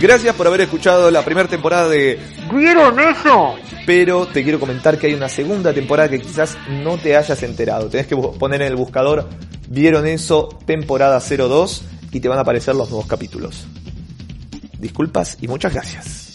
Gracias por haber escuchado la primera temporada de ¿Vieron eso? Pero te quiero comentar que hay una segunda temporada que quizás no te hayas enterado. Tenés que poner en el buscador ¿Vieron eso? Temporada 02 y te van a aparecer los nuevos capítulos. Disculpas y muchas gracias.